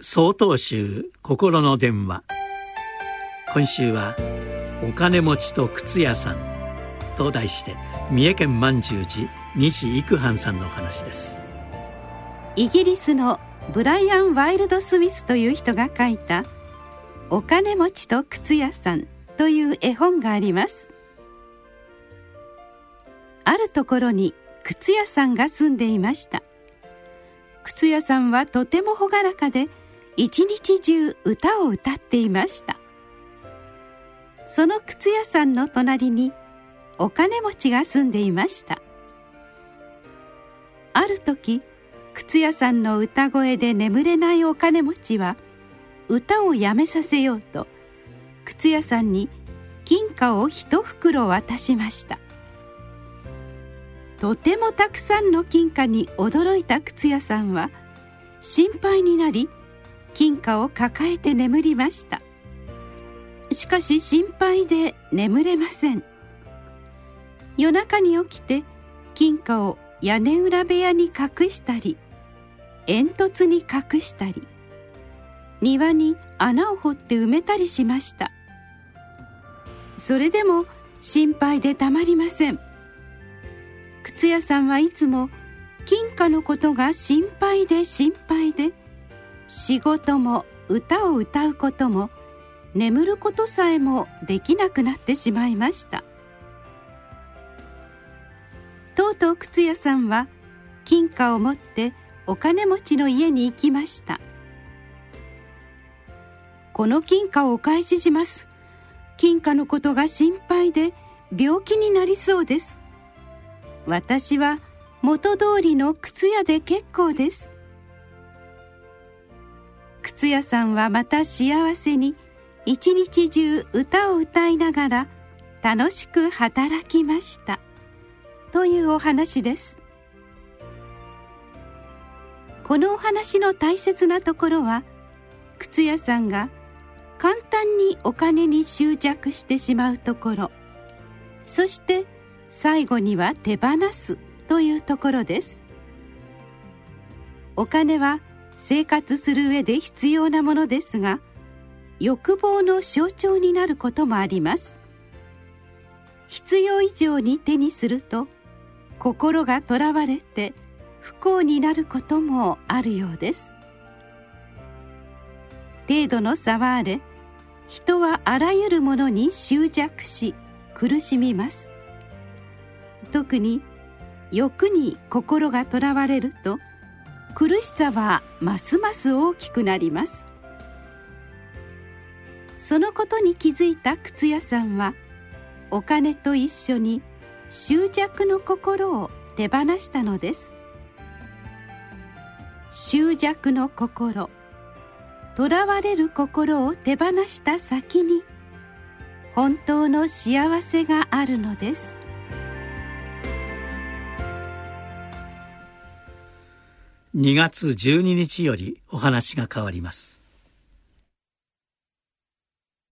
総統集心の電話。今週は「お金持ちと靴屋さん」と題して三重県満十寺西幾藩さんのお話です。イギリスのブライアン・ワイルド・スミスという人が書いた「お金持ちと靴屋さん」という絵本があります。あるところに靴屋さんが住んでいました。靴屋さんはとても朗らかで一日中歌を歌っていました。その靴屋さんの隣にお金持ちが住んでいました。ある時靴屋さんの歌声で眠れないお金持ちは歌をやめさせようと靴屋さんに金貨を一袋渡しました。とてもたくさんの金貨に驚いた靴屋さんは心配になり金貨を抱えて眠りました。しかし心配で眠れません。夜中に起きて金貨を屋根裏部屋に隠したり煙突に隠したり庭に穴を掘って埋めたりしました。それでも心配でたまりません。靴屋さんはいつも金貨のことが心配で心配で仕事も歌を歌うことも眠ることさえもできなくなってしまいました。とうとう靴屋さんは金貨を持ってお金持ちの家に行きました。この金貨をお返しします。金貨のことが心配で病気になりそうです。私は元通りの靴屋で結構です。靴屋さんはまた幸せに一日中歌を歌いながら楽しく働きました。というお話です。このお話の大切なところは靴屋さんが簡単にお金に執着してしまうところそして最後には手放すというところです。お金は生活する上で必要なものですが欲望の象徴になることもあります。必要以上に手にすると心がとらわれて不幸になることもあるようです。程度の差はあれ人はあらゆるものに執着し苦しみます。特に欲に心がとらわれると苦しさはますます大きくなります。そのことに気づいた靴屋さんはお金と一緒に執着の心を手放したのです。執着の心とらわれる心を手放した先に本当の幸せがあるのです。2月12日よりお話が変わります。